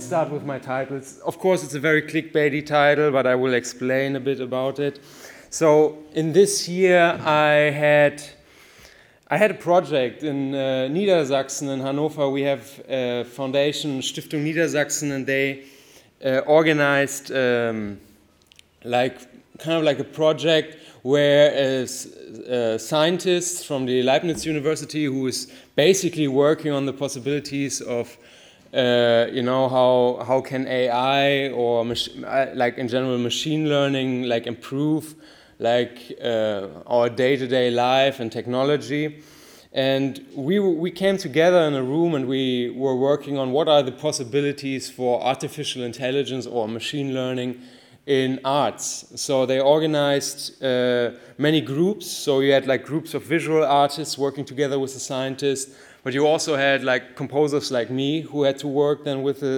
let's start with my titles. Of course, it's a very clickbaity title, but I will explain a bit about it. So, in this year, I had I had a project in uh, Niedersachsen in Hannover. We have a foundation, Stiftung Niedersachsen, and they uh, organized um, like kind of like a project where a, a scientist from the Leibniz University who is basically working on the possibilities of uh, you know how how can AI or uh, like in general machine learning like improve like uh, our day-to-day life and technology. And we we came together in a room and we were working on what are the possibilities for artificial intelligence or machine learning in arts. So they organized uh, many groups. So you had like groups of visual artists working together with the scientists but you also had like composers like me who had to work then with a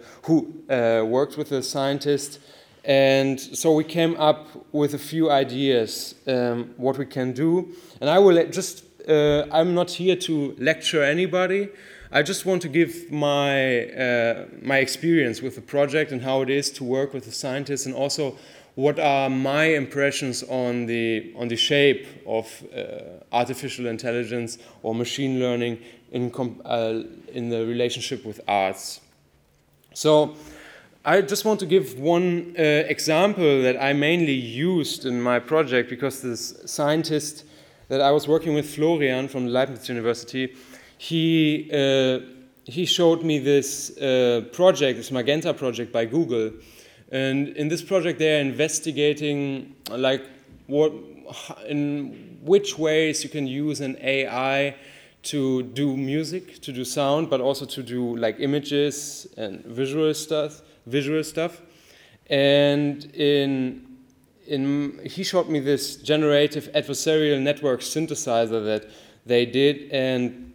uh, who uh, worked with a scientist, and so we came up with a few ideas um, what we can do. And I will just uh, I'm not here to lecture anybody. I just want to give my uh, my experience with the project and how it is to work with the scientists, and also what are my impressions on the on the shape of uh, artificial intelligence or machine learning in uh, in the relationship with arts. So. I just want to give one uh, example that I mainly used in my project because this scientist that I was working with, Florian from Leibniz University, he, uh, he showed me this uh, project, this Magenta project by Google, and in this project, they are investigating like what, in which ways you can use an AI to do music, to do sound, but also to do like images and visual stuff, visual stuff. And in in he showed me this generative adversarial network synthesizer that they did, and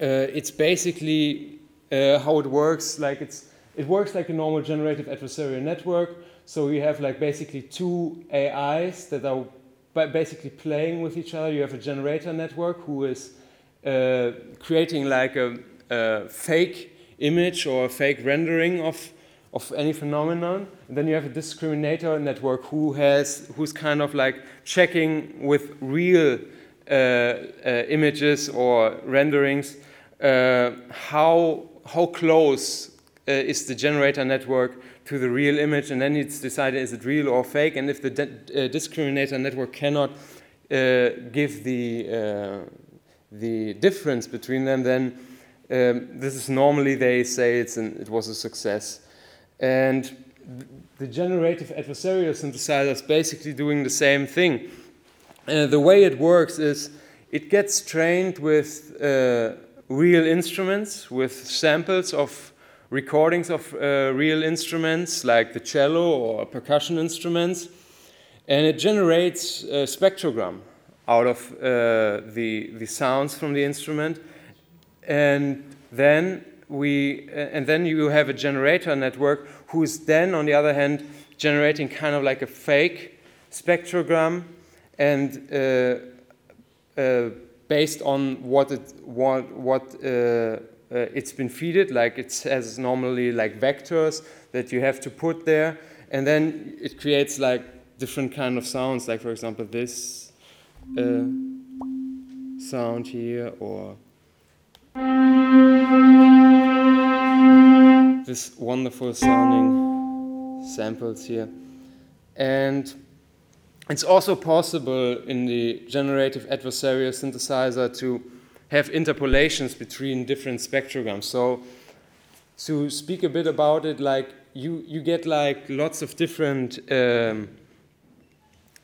uh, it's basically uh, how it works. Like it's it works like a normal generative adversarial network. So you have like basically two AIs that are basically playing with each other. You have a generator network who is uh, creating like a, a, fake image or a fake rendering of, of any phenomenon. And then you have a discriminator network who has who's kind of like checking with real uh, uh, images or renderings uh, how how close uh, is the generator network to the real image, and then it's decided is it real or fake. And if the uh, discriminator network cannot uh, give the uh, the difference between them, then um, this is normally they say it's an, it was a success. And the generative adversarial synthesizer is basically doing the same thing. Uh, the way it works is it gets trained with uh, real instruments, with samples of recordings of uh, real instruments like the cello or percussion instruments, and it generates a spectrogram out of uh, the, the sounds from the instrument. And then we and then you have a generator network who's then on the other hand generating kind of like a fake spectrogram and uh, uh, based on what it what what uh, uh, it's been feeded, like it has normally like vectors that you have to put there, and then it creates like different kind of sounds, like for example this uh, sound here or this wonderful sounding samples here, and it's also possible in the generative adversarial synthesizer to have interpolations between different spectrograms. So to speak a bit about it, like you, you get like lots of different, um,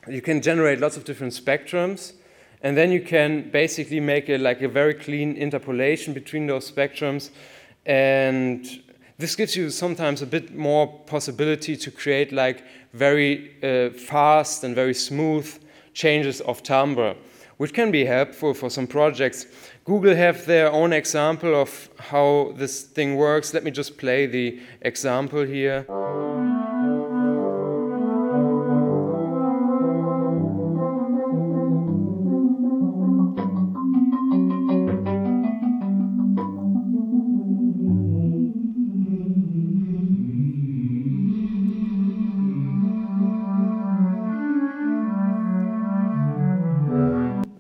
you can generate lots of different spectrums, and then you can basically make a, like a very clean interpolation between those spectrums, and this gives you sometimes a bit more possibility to create like very uh, fast and very smooth changes of timbre, which can be helpful for some projects. Google have their own example of how this thing works. Let me just play the example here.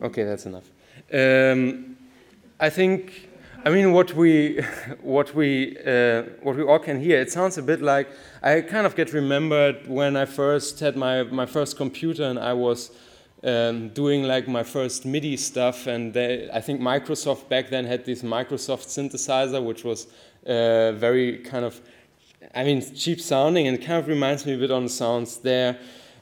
Okay, that's enough. Um, I think, I mean, what we, what we, uh, what we all can hear, it sounds a bit like I kind of get remembered when I first had my my first computer and I was um, doing like my first MIDI stuff, and they, I think Microsoft back then had this Microsoft synthesizer, which was uh, very kind of, I mean, cheap sounding, and kind of reminds me a bit on the sounds there.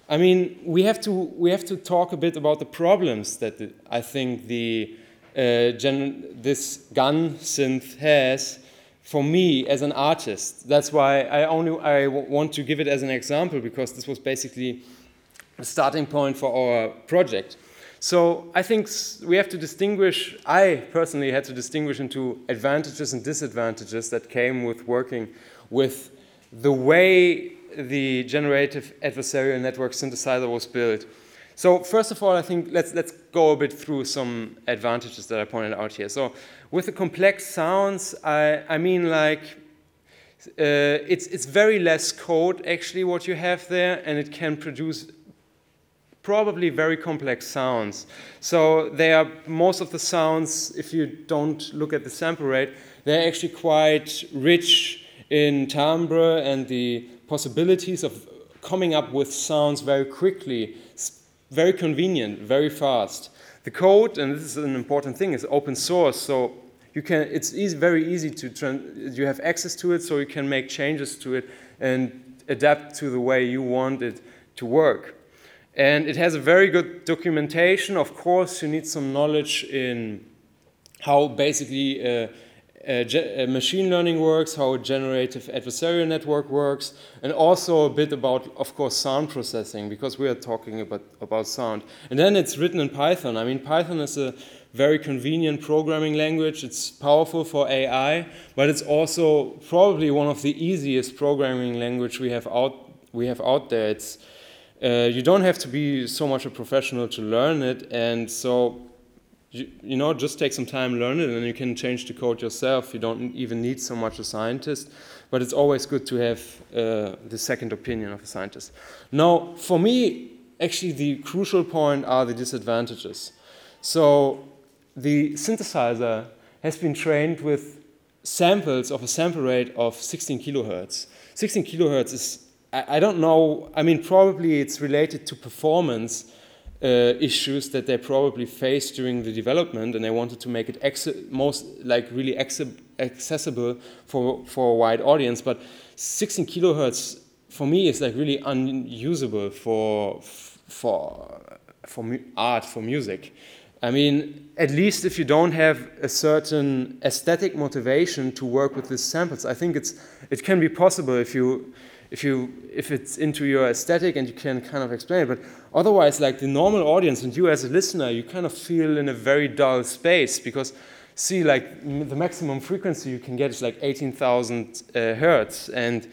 I mean, we have to we have to talk a bit about the problems that the, I think the Uh, this GANSynth has for me as an artist. That's why I only I want to give it as an example because this was basically a starting point for our project. So I think we have to distinguish, I personally had to distinguish into advantages and disadvantages that came with working with the way the generative adversarial network synthesizer was built. So first of all, I think let's, let's go a bit through some advantages that I pointed out here. So with the complex sounds, I, I mean like uh, it's, it's very less code actually what you have there and it can produce probably very complex sounds. So they are most of the sounds, if you don't look at the sample rate, they're actually quite rich in timbre and the possibilities of coming up with sounds very quickly, very convenient, very fast. The code, and this is an important thing, is open source, so you can. It's easy, very easy to. You have access to it, so you can make changes to it and adapt to the way you want it to work. And it has a very good documentation. Of course, you need some knowledge in how basically uh, uh, uh, machine learning works, how a generative adversarial network works, and also a bit about, of course, sound processing, because we are talking about, about sound. And then it's written in Python. I mean, Python is a very convenient programming language. It's powerful for AI, but it's also probably one of the easiest programming language we have out, we have out there. It's uh, you don't have to be so much a professional to learn it, and so you, you know just take some time learn it, and you can change the code yourself. You don't even need so much a scientist, but it's always good to have uh, the second opinion of a scientist. Now, for me, actually, the crucial point are the disadvantages. So the synthesizer has been trained with samples of a sample rate of 16 kilohertz. 16 kilohertz is I, I don't know. I mean, probably it's related to performance uh, issues that they probably faced during the development, and they wanted to make it most like really accessible for for a wide audience. But 16 kilohertz for me is like really unusable for for for art for music. I mean, at least if you don't have a certain aesthetic motivation to work with these samples, I think it's it can be possible if you if you if it's into your aesthetic and you can kind of explain it but otherwise like the normal audience and you as a listener you kind of feel in a very dull space because see like the maximum frequency you can get is like 18,000 uh, hertz. And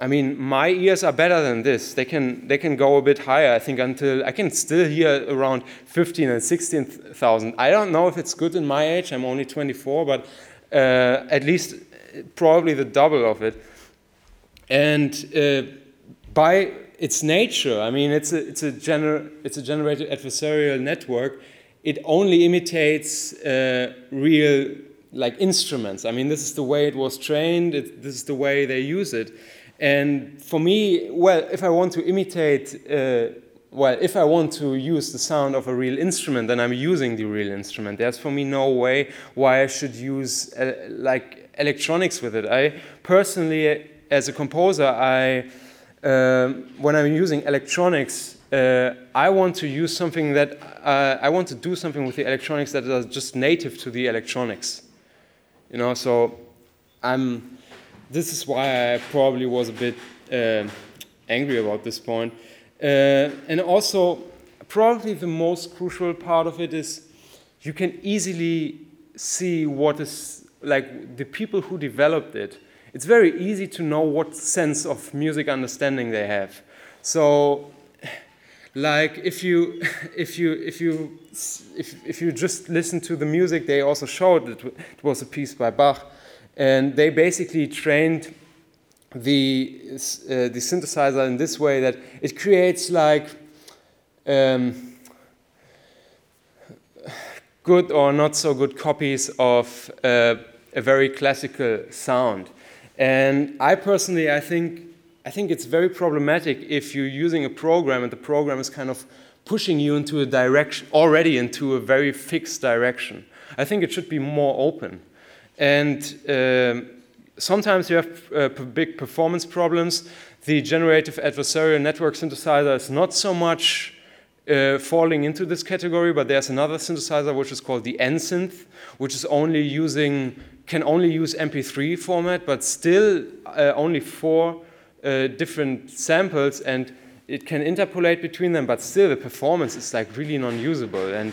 I mean my ears are better than this. They can they can go a bit higher I think until I can still hear around 15 and 16,000 I don't know if it's good in my age I'm only 24 but uh, at least probably the double of it and uh, by its nature, I mean, it's a, it's, a gener it's a generated adversarial network. It only imitates uh, real like instruments. I mean, this is the way it was trained. It, this is the way they use it. And for me, well, if I want to imitate, uh, well, if I want to use the sound of a real instrument, then I'm using the real instrument. There's for me no way why I should use uh, like electronics with it. I personally as a composer, I, uh, when I'm using electronics, uh, I want to use something that uh, I want to do something with the electronics that is just native to the electronics. You know, so I'm. This is why I probably was a bit uh, angry about this point, uh, and also probably the most crucial part of it is you can easily see what is like the people who developed it it's very easy to know what sense of music understanding they have. So, like if you if you if you if, if you just listen to the music, they also showed it, it was a piece by Bach, and they basically trained the uh, the synthesizer in this way that it creates like. Um, good or not so good copies of uh, a very classical sound. And I personally, I think, I think it's very problematic if you're using a program and the program is kind of pushing you into a direction, already into a very fixed direction. I think it should be more open. And um, sometimes you have uh, big performance problems. The generative adversarial network synthesizer is not so much uh, falling into this category, but there's another synthesizer which is called the NSynth, which is only using can only use MP3 format, but still uh, only four uh, different samples, and it can interpolate between them, but still the performance is like really non-usable. And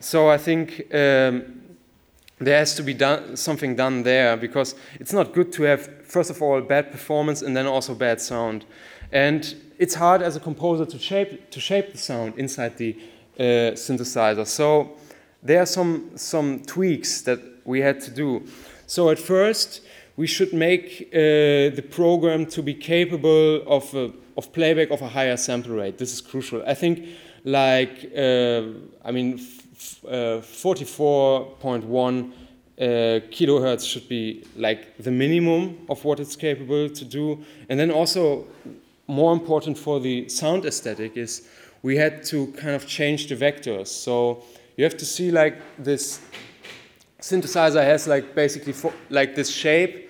so I think um, there has to be done, something done there because it's not good to have, first of all, bad performance and then also bad sound. And it's hard as a composer to shape, to shape the sound inside the uh, synthesizer. So there are some, some tweaks that we had to do. So at first, we should make uh, the program to be capable of, a, of playback of a higher sample rate. This is crucial. I think like, uh, I mean, uh, 44.1 uh, kilohertz should be like the minimum of what it's capable to do. And then also more important for the sound aesthetic is we had to kind of change the vectors. So you have to see like this synthesizer has like basically like this shape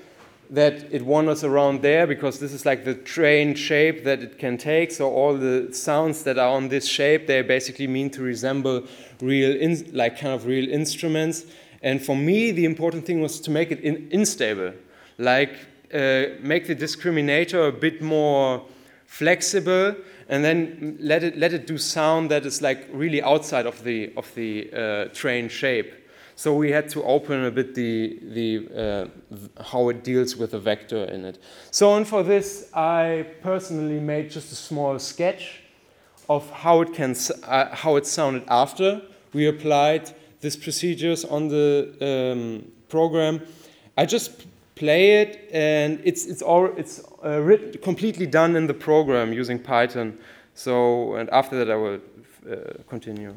that it wanders around there because this is like the trained shape that it can take. So all the sounds that are on this shape, they basically mean to resemble real, in, like kind of real instruments. And for me, the important thing was to make it in, unstable, like uh, make the discriminator a bit more flexible, and then let it let it do sound that is like really outside of the of the uh, trained shape. So we had to open a bit the, the, uh, how it deals with the vector in it. So and for this, I personally made just a small sketch of how it, can, uh, how it sounded after we applied these procedures on the um, program. I just play it, and it's, it's, all, it's uh, written, completely done in the program using Python. So, and after that, I will uh, continue.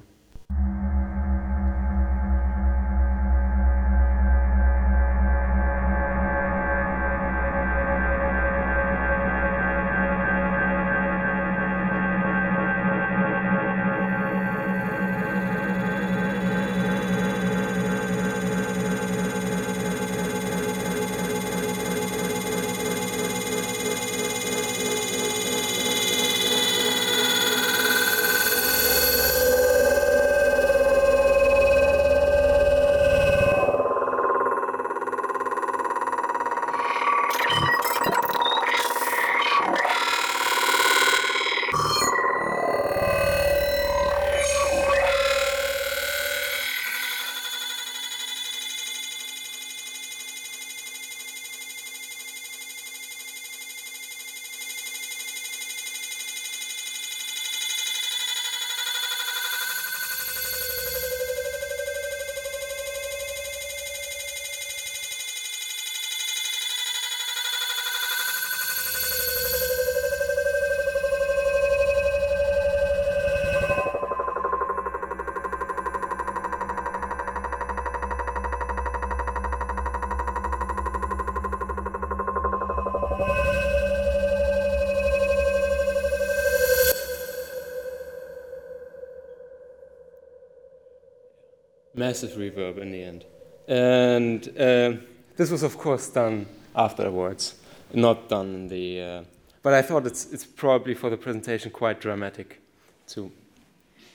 Massive reverb in the end. And uh, this was, of course, done afterwards, not done in the. Uh, but I thought it's, it's probably for the presentation quite dramatic to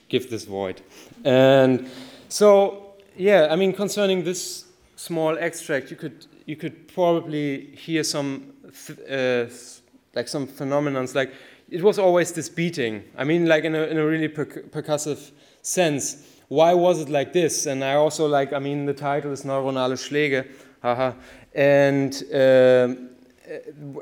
give this void. And so, yeah, I mean, concerning this small extract, you could you could probably hear some uh, like some phenomenons. Like it was always this beating. I mean, like in a in a really per percussive sense why was it like this? And I also like, I mean, the title is Neuronale Schläge, haha. And um,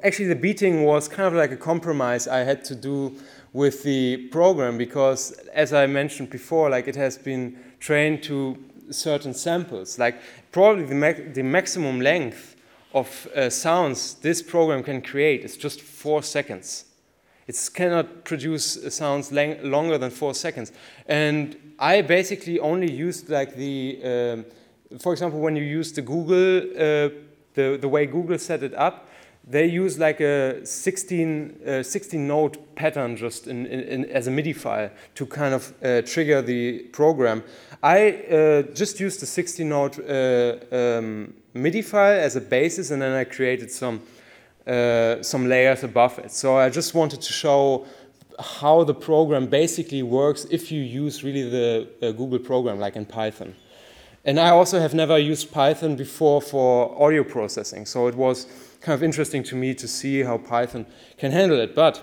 actually, the beating was kind of like a compromise I had to do with the program because, as I mentioned before, like it has been trained to certain samples. Like probably the, ma the maximum length of uh, sounds this program can create is just four seconds. It cannot produce sounds longer than four seconds. And I basically only used like the, um, for example, when you use the Google, uh, the, the way Google set it up, they use like a 16, uh, 16 note pattern just in, in, in, as a MIDI file to kind of uh, trigger the program. I uh, just used the 16 note uh, um, MIDI file as a basis and then I created some, uh, some layers above it. So I just wanted to show how the program basically works if you use really the uh, Google program like in Python. And I also have never used Python before for audio processing, so it was kind of interesting to me to see how Python can handle it. But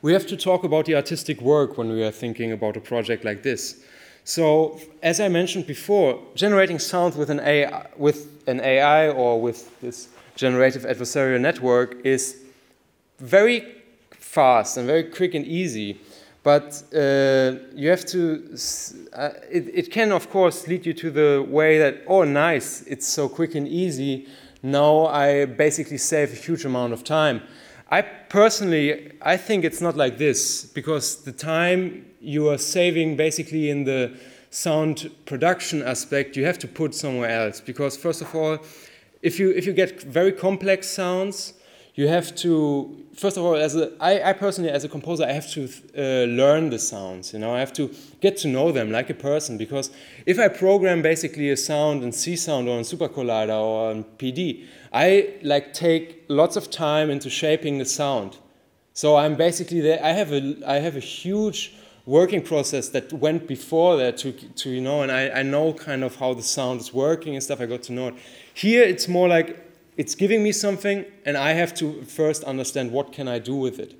we have to talk about the artistic work when we are thinking about a project like this. So, as I mentioned before, generating sound with an AI, with an AI or with this generative adversarial network is very fast and very quick and easy. But uh, you have to, uh, it, it can of course lead you to the way that, oh, nice, it's so quick and easy. Now I basically save a huge amount of time. I personally, I think it's not like this because the time you are saving basically in the sound production aspect, you have to put somewhere else. Because first of all, if you if you get very complex sounds, you have to first of all as a I, I personally as a composer i have to uh, learn the sounds you know? I have to get to know them like a person because if i program basically a sound in csound or in super collider or in pd i like take lots of time into shaping the sound. So i'm basically there i have a i have a huge working process that went before that to, to you know and I, I know kind of how the sound is working and stuff i got to know it here it's more like it's giving me something, and I have to first understand what can I do with it.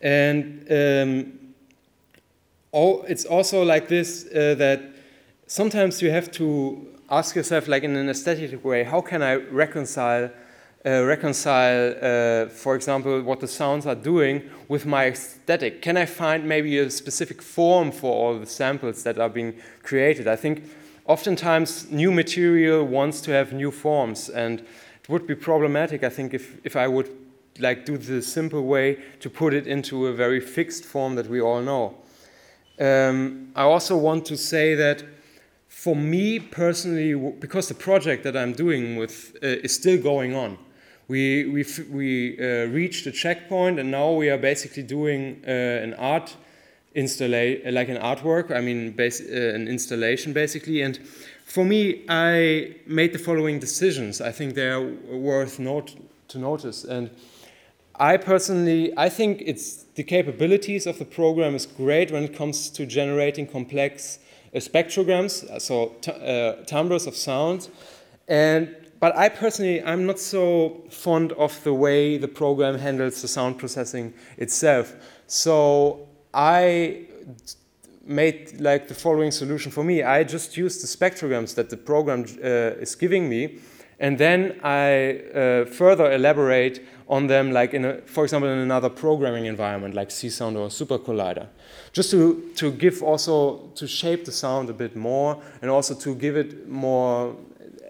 And um, all, it's also like this uh, that sometimes you have to ask yourself, like in an aesthetic way, how can I reconcile, uh, reconcile, uh, for example, what the sounds are doing with my aesthetic? Can I find maybe a specific form for all the samples that are being created? I think oftentimes new material wants to have new forms and it would be problematic, I think, if, if I would like do the simple way to put it into a very fixed form that we all know. Um, I also want to say that for me personally, because the project that I'm doing with uh, is still going on, we we we uh, reached a checkpoint, and now we are basically doing uh, an art installation, like an artwork. I mean, base, uh, an installation basically, and for me, I made the following decisions. I think they are worth note, to notice. And I personally, I think it's the capabilities of the program is great when it comes to generating complex uh, spectrograms, uh, so uh, timbres of sound. And but I personally, I'm not so fond of the way the program handles the sound processing itself. So I made like the following solution for me. I just used the spectrograms that the program uh, is giving me, and then I uh, further elaborate on them, like in a, for example, in another programming environment like Csound or Super Collider, just to to give also to shape the sound a bit more, and also to give it more.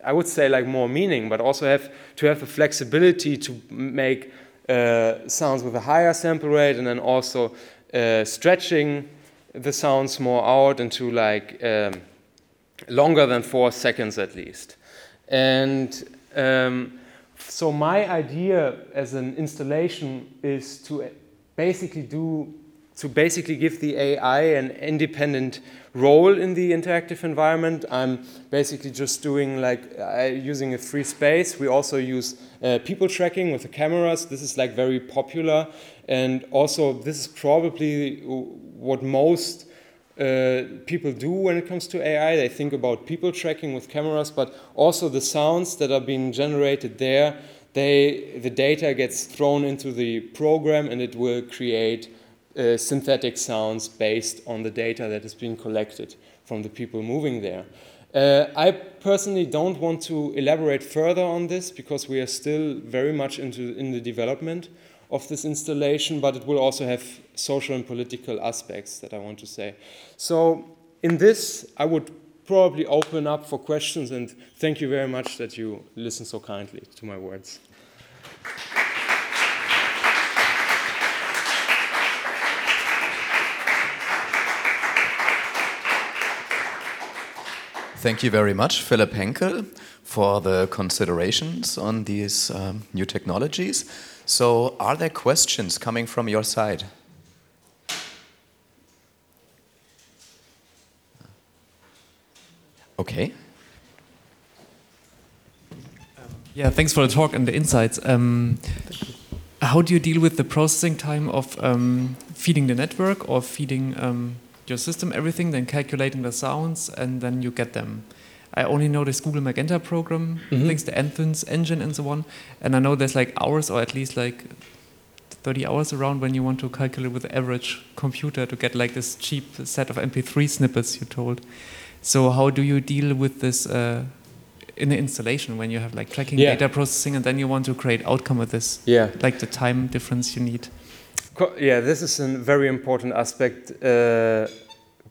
I would say like more meaning, but also have to have the flexibility to make uh, sounds with a higher sample rate, and then also uh, stretching the sounds more out into like um, longer than four seconds at least. And um, so my idea as an installation is to basically do to basically give the AI an independent role in the interactive environment. I'm basically just doing like uh, using a free space. We also use uh, people tracking with the cameras. This is like very popular, and also this is probably what most uh, people do when it comes to AI. They think about people tracking with cameras, but also the sounds that are being generated there. They, the data gets thrown into the program and it will create uh, synthetic sounds based on the data that has been collected from the people moving there. Uh, I personally don't want to elaborate further on this because we are still very much into in the development of this installation, but it will also have social and political aspects that I want to say. So, in this, I would probably open up for questions, and thank you very much that you listen so kindly to my words. Thank you very much, Philipp Henkel, for the considerations on these um, new technologies. So, are there questions coming from your side? Okay. Yeah, thanks for the talk and the insights. Um, how do you deal with the processing time of um, feeding the network or feeding um, your system everything, then calculating the sounds, and then you get them? I only know this Google Magenta program, mm -hmm. things the NSynth engine and so on, and I know there's like hours or at least like 30 hours around when you want to calculate with the average computer to get like this cheap set of MP3 snippets you told. So how do you deal with this uh, in the installation when you have like tracking yeah. data processing and then you want to create outcome with this? Yeah. Like the time difference you need. Yeah, this is a very important aspect. Uh,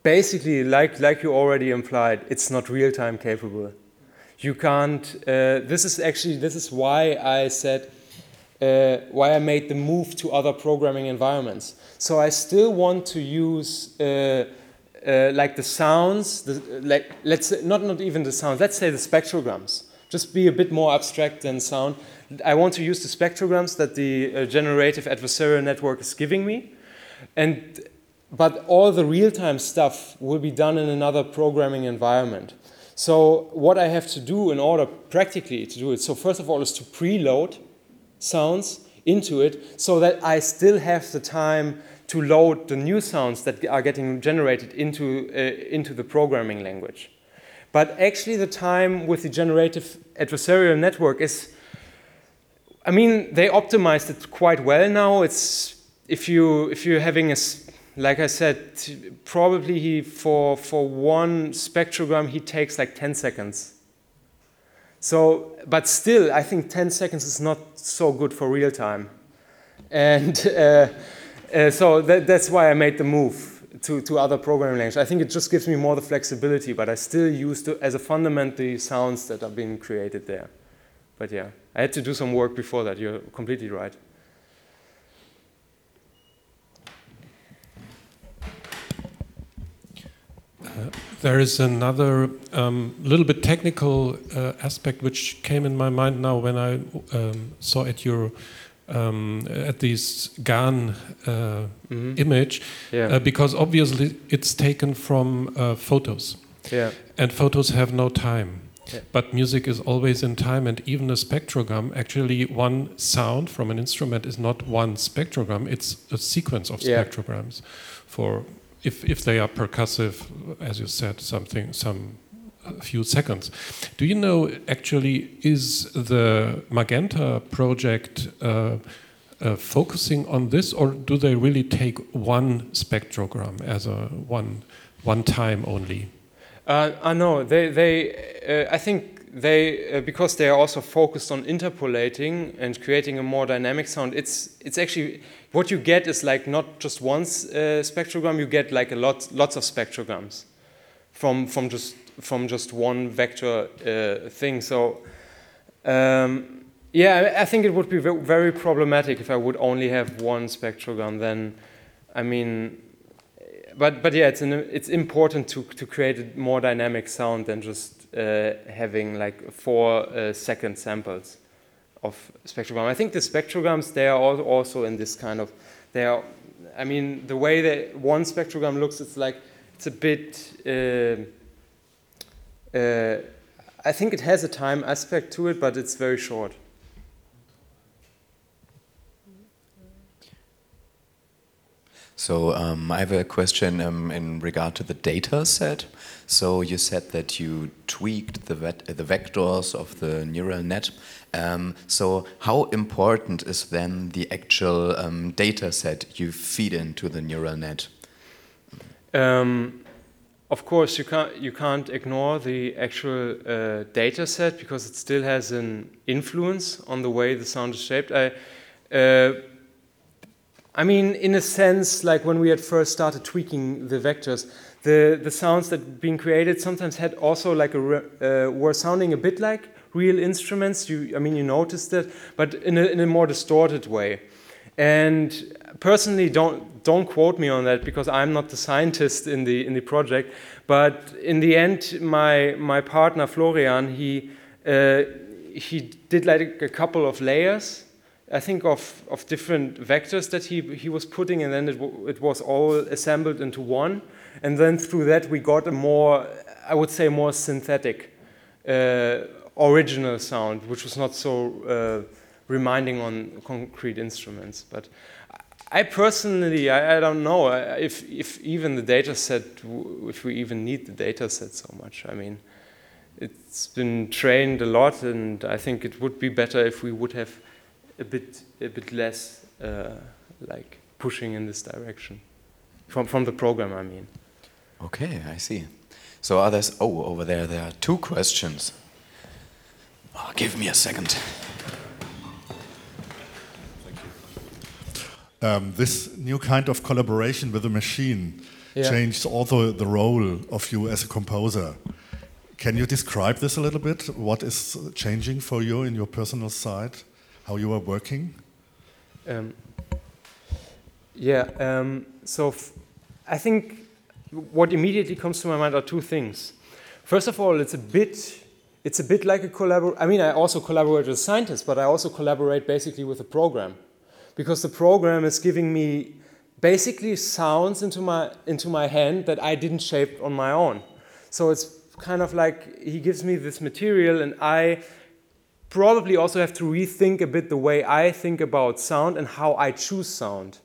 basically, like like you already implied, it's not real time capable. You can't. Uh, this is actually this is why I said uh, why I made the move to other programming environments. So I still want to use uh, uh, like the sounds, the, like let's say, not not even the sounds. Let's say the spectrograms. Just be a bit more abstract than sound. I want to use the spectrograms that the uh, generative adversarial network is giving me, and but all the real-time stuff will be done in another programming environment. So what I have to do in order practically to do it, so first of all is to preload sounds into it so that I still have the time to load the new sounds that are getting generated into, uh, into the programming language. But actually, the time with the generative adversarial network is, I mean, they optimized it quite well now. It's if you if you're having a, like I said, probably he for for one spectrogram he takes like 10 seconds. So, but still, I think 10 seconds is not so good for real time, and. Uh, uh, so that, that's why I made the move to, to other programming languages. I think it just gives me more the flexibility, but I still use the, as a fundament the sounds that are being created there. But yeah, I had to do some work before that. You're completely right. Uh, there is another um, little bit technical uh, aspect which came in my mind now when I um, saw at your um, at this GAN uh, mm -hmm. image yeah. uh, because obviously it's taken from uh, photos. Yeah. And photos have no time. Yeah. But music is always in time, and even a spectrogram, actually, one sound from an instrument is not one spectrogram, it's a sequence of spectrograms. For if, if they are percussive, as you said, something, some a few seconds. Do you know actually is the Magenta project uh, uh, focusing on this, or do they really take one spectrogram as a one one time only? Uh, I know they they uh, I think they uh, because they are also focused on interpolating and creating a more dynamic sound. It's it's actually what you get is like not just one uh, spectrogram. You get like a lot lots of spectrograms from from just from just one vector uh, thing. So um, yeah, I think it would be very problematic if I would only have one spectrogram. Then, I mean, but but yeah, it's an, it's important to to create a more dynamic sound than just uh, having like four uh, second samples of spectrogram. I think the spectrograms they are also in this kind of they are. I mean, the way that one spectrogram looks, it's like it's a bit. Uh, uh, I think it has a time aspect to it, but it's very short. So um, I have a question um, in regard to the data set. So you said that you tweaked the, the vectors of the neural net. Um, so how important is then the actual um, data set you feed into the neural net? Um, of course, you can't, you can't ignore the actual uh, data set because it still has an influence on the way the sound is shaped. I, uh, I mean, in a sense, like when we had first started tweaking the vectors, the, the sounds that being created sometimes had also like a, uh, were sounding a bit like real instruments. You, I mean, you noticed it, but in a, in a more distorted way. And personally, don't don't quote me on that because I'm not the scientist in the in the project. But in the end, my my partner Florian he uh, he did like a couple of layers. I think of, of different vectors that he, he was putting, and then it, it was all assembled into one. And then through that, we got a more, I would say, more synthetic, uh, original sound, which was not so uh, reminding on concrete instruments. But I personally, I, I, don't know if, if even the data set, if we even need the data set so much. I mean, it's been trained a lot, and I think it would be better if we would have a bit, a bit less uh, like pushing in this direction from, from the program, I mean. Okay, I see. So others, oh, over there, there are two questions. Oh, give me a second. Um, this new kind of collaboration with the machine yeah. changed also the role of you as a composer. Can you describe this a little bit? What is changing for you in your personal side? How you are working? Um, yeah, um, so I think what immediately comes to my mind are two things. First of all, it's a bit it's a bit like a collaboration. I mean, I also collaborate with scientists, but I also collaborate basically with the program, because the program is giving me basically sounds into my into my hand that I didn't shape on my own. So it's kind of like he gives me this material, and I probably also have to rethink a bit the way I think about sound and how I choose sound.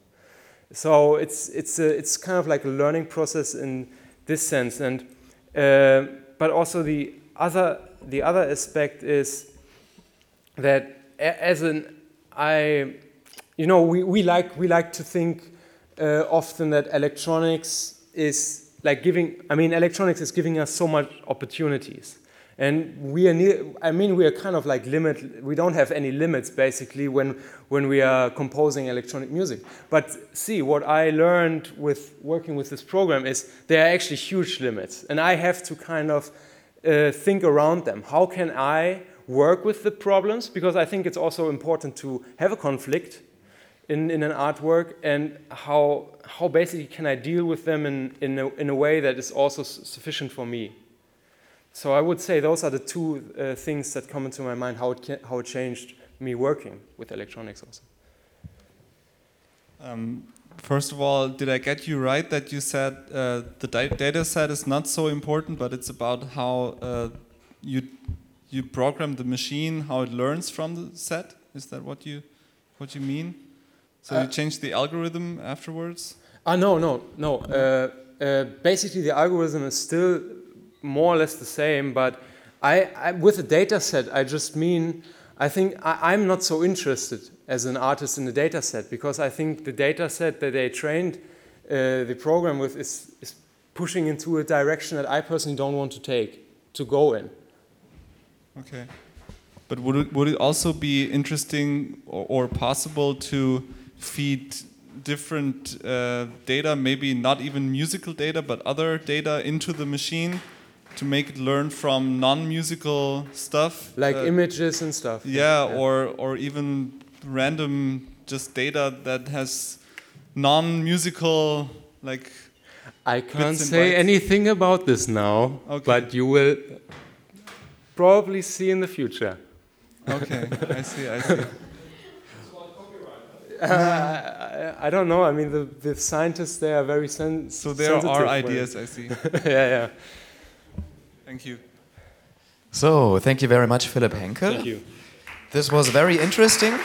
So it's, it's, a, it's kind of like a learning process in this sense. And, uh, but also the other, the other aspect is that as an, I, you know, we, we, like, we like to think uh, often that electronics is like giving, I mean, electronics is giving us so much opportunities. And we are near, I mean, we are kind of like limit, we don't have any limits basically when, when we are composing electronic music. But see, what I learned with working with this program is there are actually huge limits. And I have to kind of uh, think around them. How can I work with the problems? Because I think it's also important to have a conflict in, in an artwork and how, how basically can I deal with them in, in, a, in a way that is also sufficient for me. So I would say those are the two uh, things that come into my mind, how it, how it changed me working with electronics also. Um, first of all, did I get you right that you said uh, the data set is not so important, but it's about how uh, you, you program the machine, how it learns from the set? Is that what you, what you mean? So you uh, change the algorithm afterwards? Ah, no, no, no. Uh, uh, basically, the algorithm is still more or less the same, but I, I, with a data set, I just mean, I think I, am not so interested as an artist in the data set because I think the data set that they trained uh, the program with is, is pushing into a direction that I personally don't want to take, to go in. Okay. But would it, would it also be interesting or, or possible to feed different uh, data, maybe not even musical data, but other data into the machine to make it learn from non-musical stuff, like uh, images and stuff. Yeah, yeah, or or even random just data that has non-musical like. I can't say anything about this now, okay. but you will probably see in the future. Okay, I see. I see. Uh, I, I, don't know. I mean, the, the scientists they are very sen- so there are ideas. I see. yeah, yeah. Thank you. So, thank you very much, Philipp Henkel. Thank you. This was very interesting.